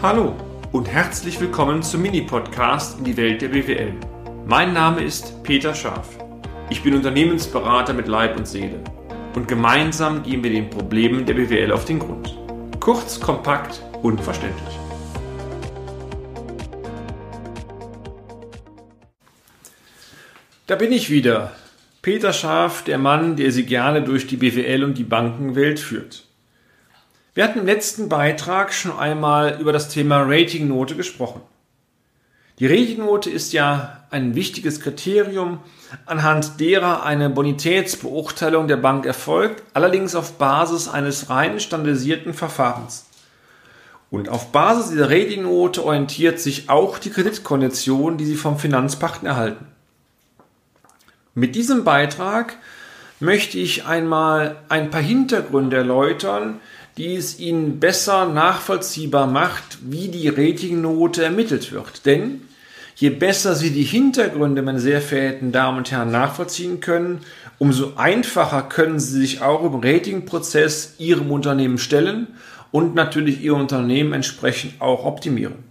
Hallo und herzlich willkommen zum Mini-Podcast in die Welt der BWL. Mein Name ist Peter Scharf. Ich bin Unternehmensberater mit Leib und Seele und gemeinsam gehen wir den Problemen der BWL auf den Grund. Kurz, kompakt und verständlich. Da bin ich wieder. Peter Scharf, der Mann, der Sie gerne durch die BWL und die Bankenwelt führt. Wir hatten im letzten Beitrag schon einmal über das Thema Ratingnote gesprochen. Die Ratingnote ist ja ein wichtiges Kriterium, anhand derer eine Bonitätsbeurteilung der Bank erfolgt, allerdings auf Basis eines rein standardisierten Verfahrens. Und auf Basis dieser Ratingnote orientiert sich auch die Kreditkondition, die Sie vom Finanzpachten erhalten. Mit diesem Beitrag möchte ich einmal ein paar Hintergründe erläutern, die es Ihnen besser nachvollziehbar macht, wie die Ratingnote ermittelt wird. Denn je besser Sie die Hintergründe, meine sehr verehrten Damen und Herren, nachvollziehen können, umso einfacher können Sie sich auch im Ratingprozess Ihrem Unternehmen stellen und natürlich Ihr Unternehmen entsprechend auch optimieren.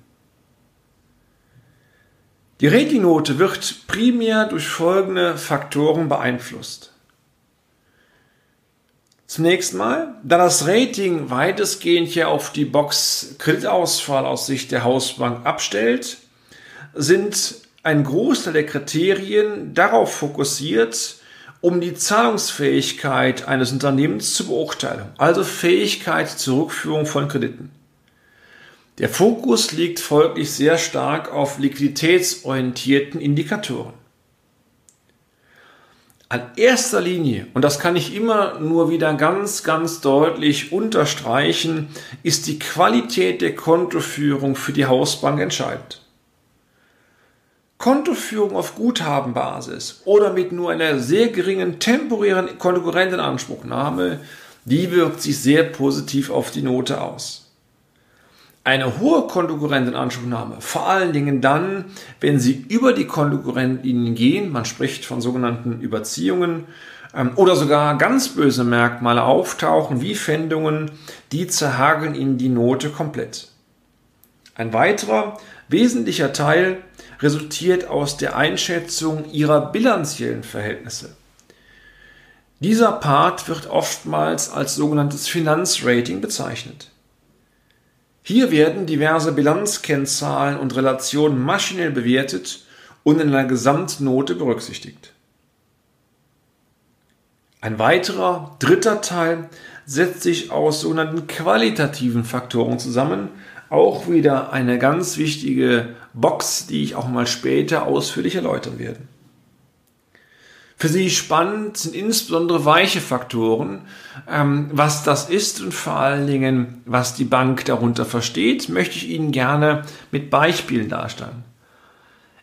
Die Ratingnote wird primär durch folgende Faktoren beeinflusst. Zunächst mal, da das Rating weitestgehend ja auf die Box Kreditausfall aus Sicht der Hausbank abstellt, sind ein Großteil der Kriterien darauf fokussiert, um die Zahlungsfähigkeit eines Unternehmens zu beurteilen, also Fähigkeit zur Rückführung von Krediten. Der Fokus liegt folglich sehr stark auf liquiditätsorientierten Indikatoren. An erster Linie, und das kann ich immer nur wieder ganz, ganz deutlich unterstreichen, ist die Qualität der Kontoführung für die Hausbank entscheidend. Kontoführung auf Guthabenbasis oder mit nur einer sehr geringen temporären Konkurrentenanspruchnahme, die wirkt sich sehr positiv auf die Note aus eine hohe Kontokorrentenanspruchnahme, vor allen Dingen dann, wenn sie über die Kontokorrentlinien gehen, man spricht von sogenannten Überziehungen ähm, oder sogar ganz böse Merkmale auftauchen, wie Fändungen, die zerhageln ihnen die Note komplett. Ein weiterer wesentlicher Teil resultiert aus der Einschätzung ihrer bilanziellen Verhältnisse. Dieser Part wird oftmals als sogenanntes Finanzrating bezeichnet. Hier werden diverse Bilanzkennzahlen und Relationen maschinell bewertet und in einer Gesamtnote berücksichtigt. Ein weiterer, dritter Teil setzt sich aus sogenannten qualitativen Faktoren zusammen. Auch wieder eine ganz wichtige Box, die ich auch mal später ausführlich erläutern werde. Für Sie spannend sind insbesondere weiche Faktoren. Ähm, was das ist und vor allen Dingen, was die Bank darunter versteht, möchte ich Ihnen gerne mit Beispielen darstellen.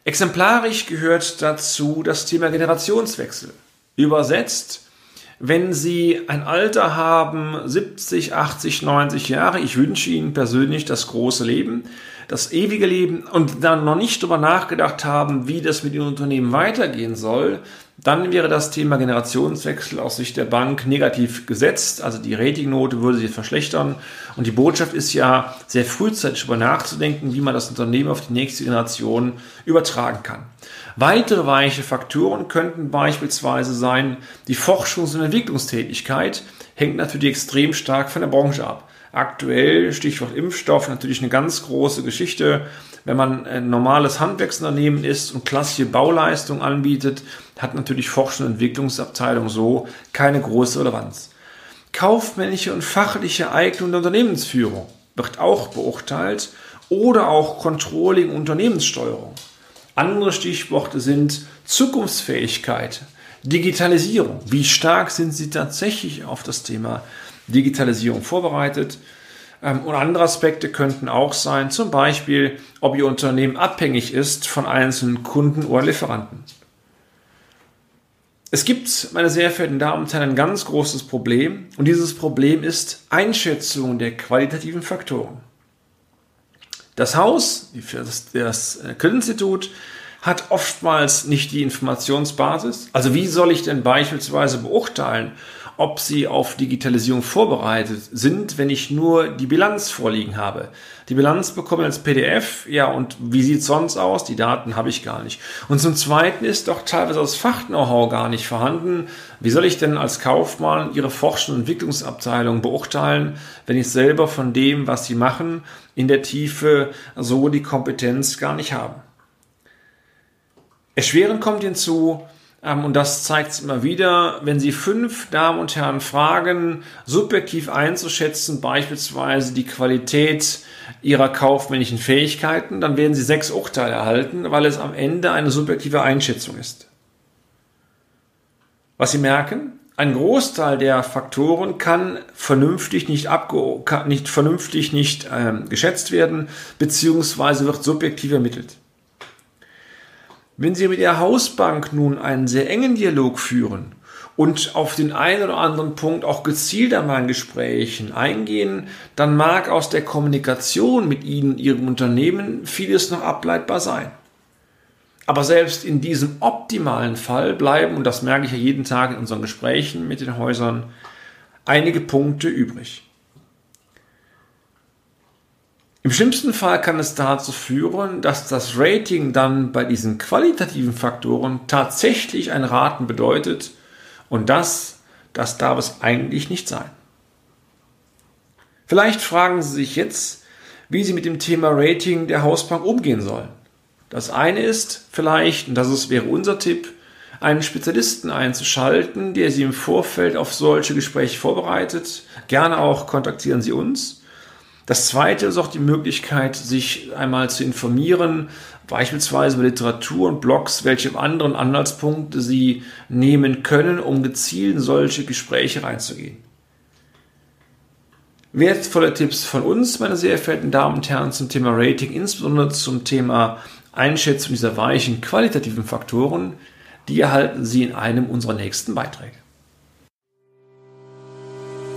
Exemplarisch gehört dazu das Thema Generationswechsel. Übersetzt, wenn Sie ein Alter haben, 70, 80, 90 Jahre, ich wünsche Ihnen persönlich das große Leben, das ewige Leben und dann noch nicht darüber nachgedacht haben, wie das mit Ihrem Unternehmen weitergehen soll, dann wäre das Thema Generationswechsel aus Sicht der Bank negativ gesetzt. Also die Ratingnote würde sich verschlechtern. Und die Botschaft ist ja, sehr frühzeitig darüber nachzudenken, wie man das Unternehmen auf die nächste Generation übertragen kann. Weitere weiche Faktoren könnten beispielsweise sein, die Forschungs- und Entwicklungstätigkeit hängt natürlich extrem stark von der Branche ab. Aktuell, Stichwort Impfstoff, natürlich eine ganz große Geschichte. Wenn man ein normales Handwerksunternehmen ist und klassische Bauleistung anbietet, hat natürlich Forschung und Entwicklungsabteilung so keine große Relevanz. Kaufmännische und fachliche Eignung der Unternehmensführung wird auch beurteilt oder auch Controlling Unternehmenssteuerung. Andere Stichworte sind Zukunftsfähigkeit, Digitalisierung. Wie stark sind Sie tatsächlich auf das Thema Digitalisierung vorbereitet? Ähm, und andere Aspekte könnten auch sein, zum Beispiel, ob Ihr Unternehmen abhängig ist von einzelnen Kunden oder Lieferanten. Es gibt, meine sehr verehrten Damen und Herren, ein ganz großes Problem und dieses Problem ist Einschätzung der qualitativen Faktoren. Das Haus, das Kreditinstitut, hat oftmals nicht die Informationsbasis. Also wie soll ich denn beispielsweise beurteilen, ob Sie auf Digitalisierung vorbereitet sind, wenn ich nur die Bilanz vorliegen habe. Die Bilanz bekomme ich als PDF, ja, und wie sieht es sonst aus? Die Daten habe ich gar nicht. Und zum Zweiten ist doch teilweise das Fach-Know-how gar nicht vorhanden. Wie soll ich denn als Kaufmann Ihre Forschung- und Entwicklungsabteilung beurteilen, wenn ich selber von dem, was Sie machen, in der Tiefe so die Kompetenz gar nicht habe? Erschwerend kommt hinzu, und das zeigt es immer wieder, wenn Sie fünf Damen und Herren fragen, subjektiv einzuschätzen, beispielsweise die Qualität Ihrer kaufmännischen Fähigkeiten, dann werden Sie sechs Urteile erhalten, weil es am Ende eine subjektive Einschätzung ist. Was Sie merken, ein Großteil der Faktoren kann vernünftig nicht, abge kann nicht, vernünftig nicht ähm, geschätzt werden, beziehungsweise wird subjektiv ermittelt. Wenn Sie mit Ihrer Hausbank nun einen sehr engen Dialog führen und auf den einen oder anderen Punkt auch gezielt an meinen Gesprächen eingehen, dann mag aus der Kommunikation mit Ihnen, Ihrem Unternehmen vieles noch ableitbar sein. Aber selbst in diesem optimalen Fall bleiben, und das merke ich ja jeden Tag in unseren Gesprächen mit den Häusern, einige Punkte übrig. Im schlimmsten Fall kann es dazu führen, dass das Rating dann bei diesen qualitativen Faktoren tatsächlich ein Raten bedeutet und das, das darf es eigentlich nicht sein. Vielleicht fragen Sie sich jetzt, wie Sie mit dem Thema Rating der Hausbank umgehen sollen. Das eine ist vielleicht, und das ist, wäre unser Tipp, einen Spezialisten einzuschalten, der Sie im Vorfeld auf solche Gespräche vorbereitet. Gerne auch kontaktieren Sie uns. Das zweite ist auch die Möglichkeit, sich einmal zu informieren, beispielsweise über Literatur und Blogs, welche anderen Anhaltspunkte Sie nehmen können, um gezielt in solche Gespräche reinzugehen. Wertvolle Tipps von uns, meine sehr verehrten Damen und Herren, zum Thema Rating, insbesondere zum Thema Einschätzung dieser weichen qualitativen Faktoren, die erhalten Sie in einem unserer nächsten Beiträge.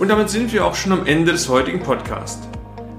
Und damit sind wir auch schon am Ende des heutigen Podcasts.